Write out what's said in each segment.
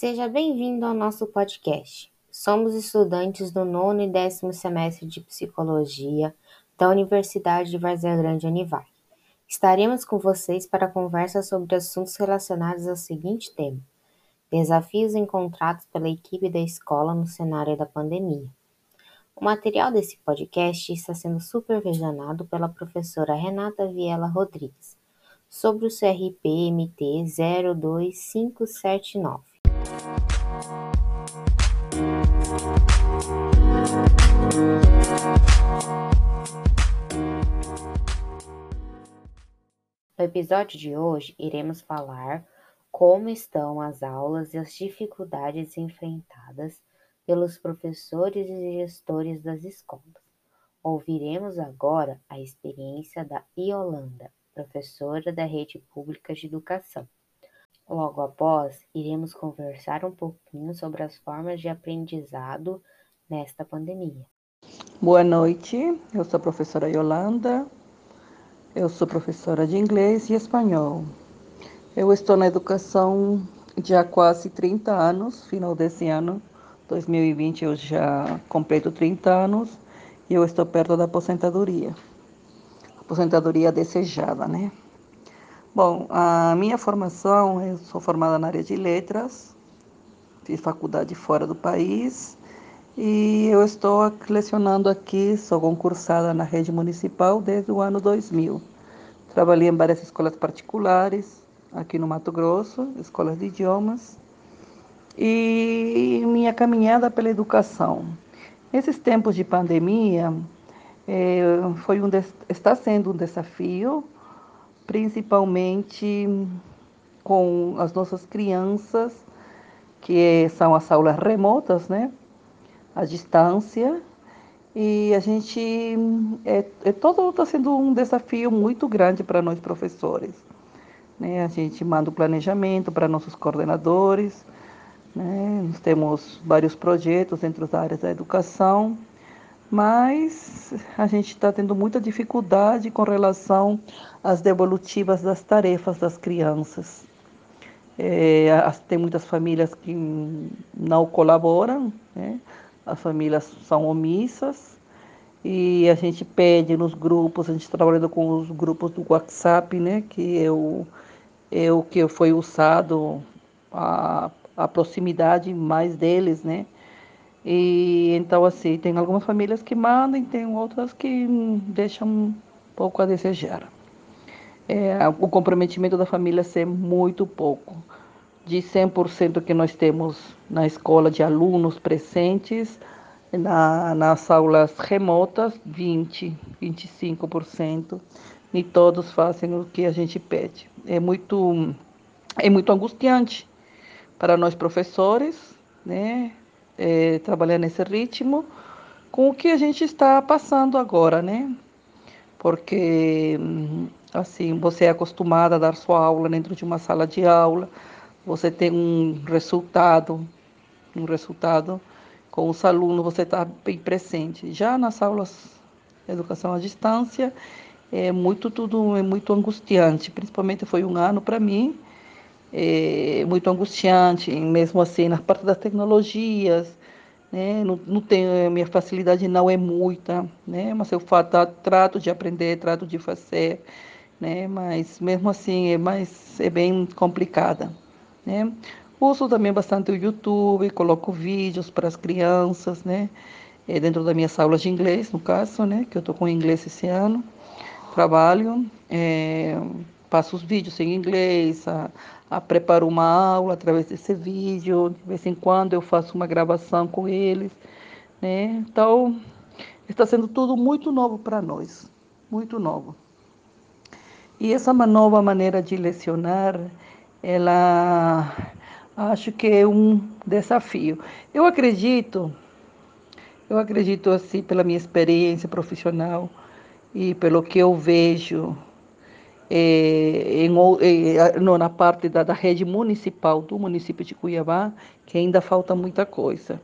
Seja bem-vindo ao nosso podcast. Somos estudantes do nono e décimo semestre de Psicologia da Universidade de Várzea Grande Univai. Estaremos com vocês para conversa sobre assuntos relacionados ao seguinte tema: desafios encontrados pela equipe da escola no cenário da pandemia. O material desse podcast está sendo supervisionado pela professora Renata Viela Rodrigues, sobre o CRP MT 02579. No episódio de hoje, iremos falar como estão as aulas e as dificuldades enfrentadas pelos professores e gestores das escolas. Ouviremos agora a experiência da Iolanda, professora da Rede Pública de Educação. Logo após, iremos conversar um pouquinho sobre as formas de aprendizado nesta pandemia. Boa noite, eu sou a professora Yolanda, eu sou professora de inglês e espanhol. Eu estou na educação já há quase 30 anos, final desse ano, 2020 eu já completo 30 anos e eu estou perto da aposentadoria. Aposentadoria desejada, né? Bom, a minha formação, eu sou formada na área de letras, fiz faculdade fora do país e eu estou lecionando aqui, sou concursada na rede municipal desde o ano 2000. Trabalhei em várias escolas particulares aqui no Mato Grosso, escolas de idiomas, e minha caminhada pela educação. Nesses tempos de pandemia, é, foi um, está sendo um desafio, principalmente com as nossas crianças, que são as aulas remotas, né? A distância. E a gente. É, é todo está sendo um desafio muito grande para nós professores. Né? A gente manda o planejamento para nossos coordenadores né? Nós temos vários projetos dentro da área da educação, mas a gente está tendo muita dificuldade com relação às devolutivas das tarefas das crianças. É, tem muitas famílias que não colaboram, né? As famílias são omissas e a gente pede nos grupos, a gente trabalhando com os grupos do WhatsApp, né? que é o, é o que foi usado a a proximidade mais deles, né? E então assim, tem algumas famílias que mandam, tem outras que deixam um pouco a desejar. É, o comprometimento da família ser muito pouco. De 100% que nós temos na escola de alunos presentes, na, nas aulas remotas, 20, 25%, e todos fazem o que a gente pede. É muito, é muito angustiante para nós professores, né, é, trabalhar nesse ritmo, com o que a gente está passando agora, né? Porque, assim, você é acostumada a dar sua aula dentro de uma sala de aula, você tem um resultado, um resultado com os alunos, você está bem presente. Já nas aulas de educação à distância, é muito tudo é muito angustiante, principalmente foi um ano para mim é, muito angustiante, mesmo assim, na parte das tecnologias, né? Não, não tenho, minha facilidade não é muita, né? Mas eu fato, trato de aprender, trato de fazer, né? Mas mesmo assim é mais é bem complicada, né? Uso também bastante o YouTube, coloco vídeos para as crianças, né? É, dentro das minhas aulas de inglês, no caso, né? Que eu estou com inglês esse ano, trabalho, é, passo os vídeos em inglês, a, a preparo uma aula através desse vídeo, de vez em quando eu faço uma gravação com eles, né? Então, está sendo tudo muito novo para nós, muito novo. E essa nova maneira de lecionar, ela acho que é um desafio. Eu acredito, eu acredito assim pela minha experiência profissional e pelo que eu vejo é, em, é, no, na parte da, da, rede municipal do município de Cuiabá, que ainda falta muita coisa.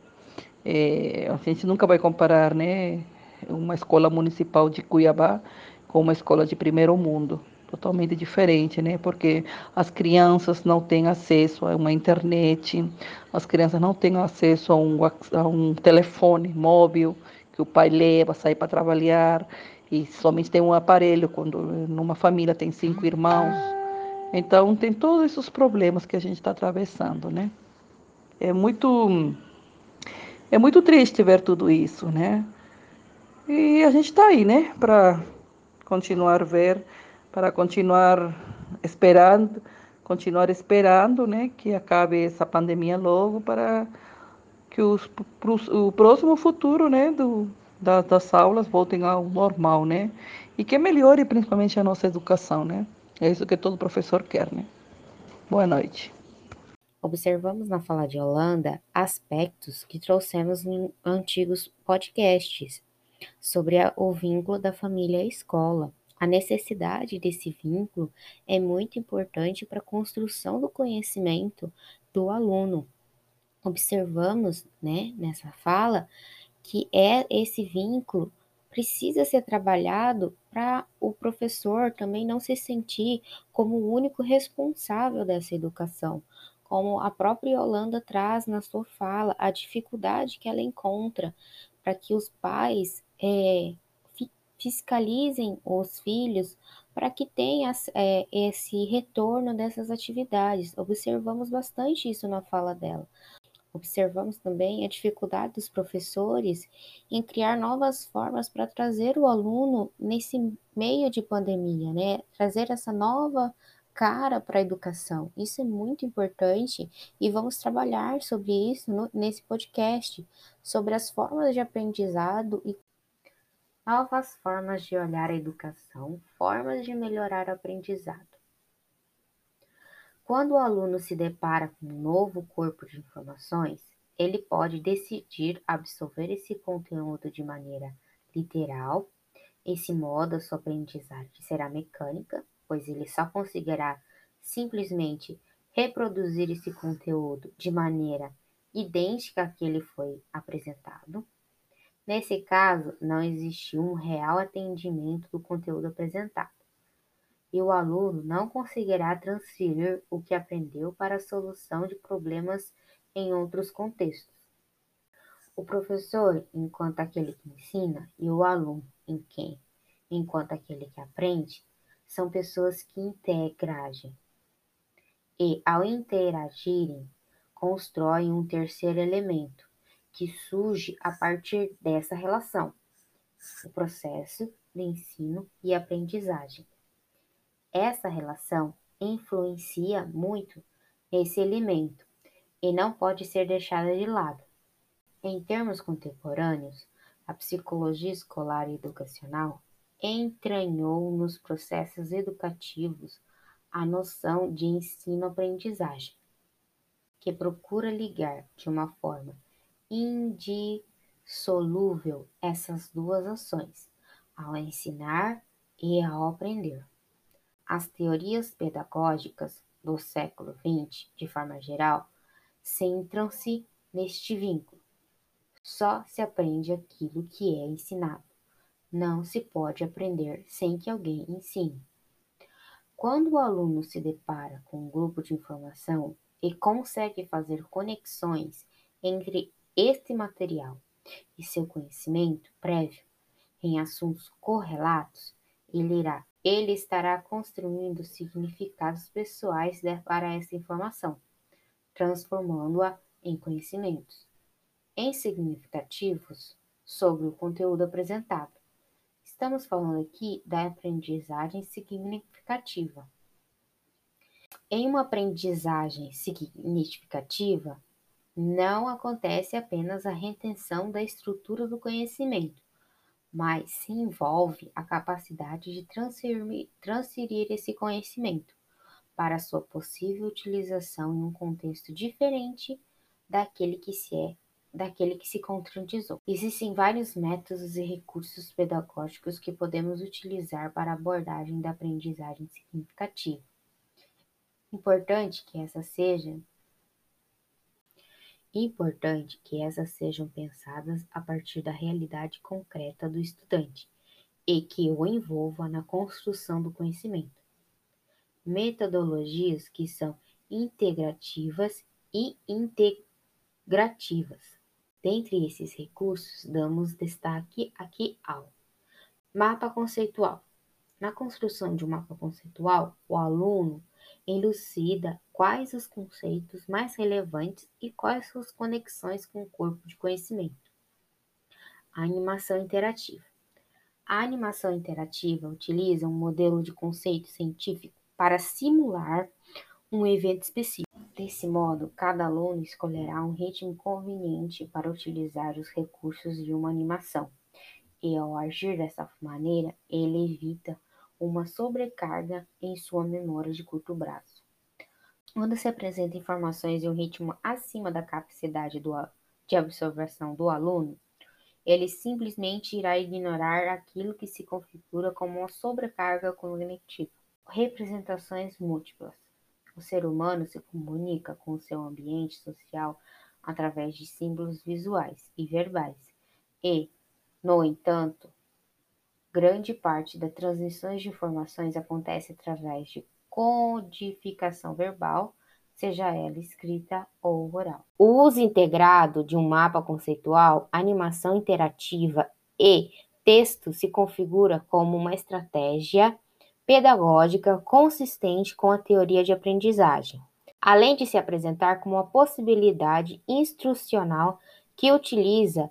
É, a gente nunca vai comparar né, uma escola municipal de Cuiabá com uma escola de primeiro mundo. Totalmente diferente, né? Porque as crianças não têm acesso a uma internet, as crianças não têm acesso a um, a um telefone móvel que o pai leva, sai para trabalhar e somente tem um aparelho quando numa família tem cinco irmãos. Então tem todos esses problemas que a gente está atravessando, né? É muito é muito triste ver tudo isso, né? E a gente está aí, né? Para continuar ver, para continuar esperando, continuar esperando, né? Que acabe essa pandemia logo para que os, o próximo futuro, né? Do, da, das aulas voltem ao normal, né? E que melhore principalmente a nossa educação, né? É isso que todo professor quer, né? Boa noite. Observamos na fala de Holanda aspectos que trouxemos em antigos podcasts sobre a, o vínculo da família à escola. A necessidade desse vínculo é muito importante para a construção do conhecimento do aluno. Observamos, né, nessa fala, que é esse vínculo precisa ser trabalhado para o professor também não se sentir como o único responsável dessa educação, como a própria Yolanda traz na sua fala, a dificuldade que ela encontra para que os pais é, fiscalizem os filhos para que tenha é, esse retorno dessas atividades. Observamos bastante isso na fala dela. Observamos também a dificuldade dos professores em criar novas formas para trazer o aluno nesse meio de pandemia, né? Trazer essa nova cara para a educação. Isso é muito importante e vamos trabalhar sobre isso no, nesse podcast, sobre as formas de aprendizado e novas formas de olhar a educação, formas de melhorar o aprendizado. Quando o aluno se depara com um novo corpo de informações, ele pode decidir absorver esse conteúdo de maneira literal. Esse modo, a sua aprendizagem será mecânica, pois ele só conseguirá simplesmente reproduzir esse conteúdo de maneira idêntica à que ele foi apresentado. Nesse caso, não existe um real atendimento do conteúdo apresentado e o aluno não conseguirá transferir o que aprendeu para a solução de problemas em outros contextos. O professor, enquanto aquele que ensina, e o aluno, em quem, enquanto aquele que aprende, são pessoas que interagem. E, ao interagirem, constroem um terceiro elemento, que surge a partir dessa relação: o processo de ensino e aprendizagem. Essa relação influencia muito esse elemento e não pode ser deixada de lado. Em termos contemporâneos, a psicologia escolar e educacional entranhou nos processos educativos a noção de ensino-aprendizagem, que procura ligar de uma forma indissolúvel essas duas ações, ao ensinar e ao aprender. As teorias pedagógicas do século XX, de forma geral, centram-se neste vínculo. Só se aprende aquilo que é ensinado. Não se pode aprender sem que alguém ensine. Quando o aluno se depara com um grupo de informação e consegue fazer conexões entre este material e seu conhecimento prévio em assuntos correlatos, ele irá ele estará construindo significados pessoais para essa informação, transformando-a em conhecimentos, em significativos sobre o conteúdo apresentado. Estamos falando aqui da aprendizagem significativa. Em uma aprendizagem significativa, não acontece apenas a retenção da estrutura do conhecimento, mas se envolve a capacidade de transferir, transferir esse conhecimento para sua possível utilização em um contexto diferente daquele que se é daquele que se. Existem vários métodos e recursos pedagógicos que podemos utilizar para a abordagem da aprendizagem significativa. Importante que essa seja Importante que essas sejam pensadas a partir da realidade concreta do estudante e que o envolva na construção do conhecimento. metodologias que são integrativas e integrativas. Dentre esses recursos, damos destaque aqui ao mapa conceitual. Na construção de um mapa conceitual, o aluno elucida quais os conceitos mais relevantes e quais suas conexões com o corpo de conhecimento. A animação interativa. A animação interativa utiliza um modelo de conceito científico para simular um evento específico. Desse modo, cada aluno escolherá um ritmo conveniente para utilizar os recursos de uma animação, e ao agir dessa maneira, ele evita uma sobrecarga em sua memória de curto prazo. Quando se apresenta informações em um ritmo acima da capacidade do, de absorção do aluno, ele simplesmente irá ignorar aquilo que se configura como uma sobrecarga cognitiva. Representações múltiplas. O ser humano se comunica com o seu ambiente social através de símbolos visuais e verbais, e, no entanto, grande parte das transmissões de informações acontece através de codificação verbal, seja ela escrita ou oral. O uso integrado de um mapa conceitual, animação interativa e texto se configura como uma estratégia pedagógica consistente com a teoria de aprendizagem, além de se apresentar como uma possibilidade instrucional que utiliza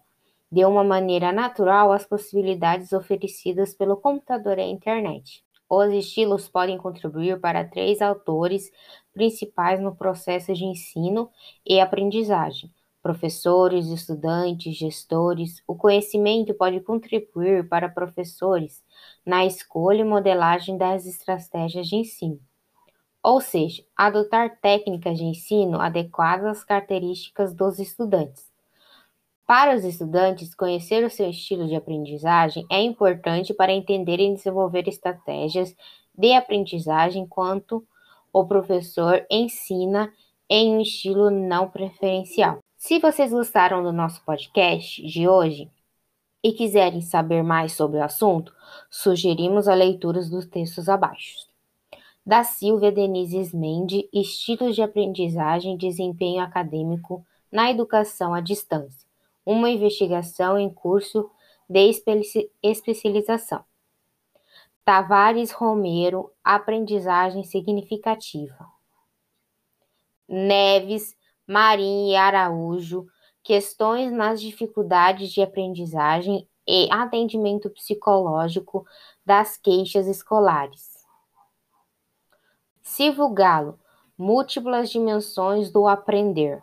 de uma maneira natural as possibilidades oferecidas pelo computador e a internet. Os estilos podem contribuir para três autores principais no processo de ensino e aprendizagem: professores, estudantes, gestores. O conhecimento pode contribuir para professores na escolha e modelagem das estratégias de ensino. Ou seja, adotar técnicas de ensino adequadas às características dos estudantes. Para os estudantes, conhecer o seu estilo de aprendizagem é importante para entender e desenvolver estratégias de aprendizagem enquanto o professor ensina em um estilo não preferencial. Se vocês gostaram do nosso podcast de hoje e quiserem saber mais sobre o assunto, sugerimos a leitura dos textos abaixo. Da Silvia Denise Mende, Estilos de Aprendizagem e Desempenho Acadêmico na Educação à Distância uma investigação em curso de especialização. Tavares Romero, aprendizagem significativa. Neves, Marim e Araújo, questões nas dificuldades de aprendizagem e atendimento psicológico das queixas escolares. Silvio Galo, múltiplas dimensões do aprender.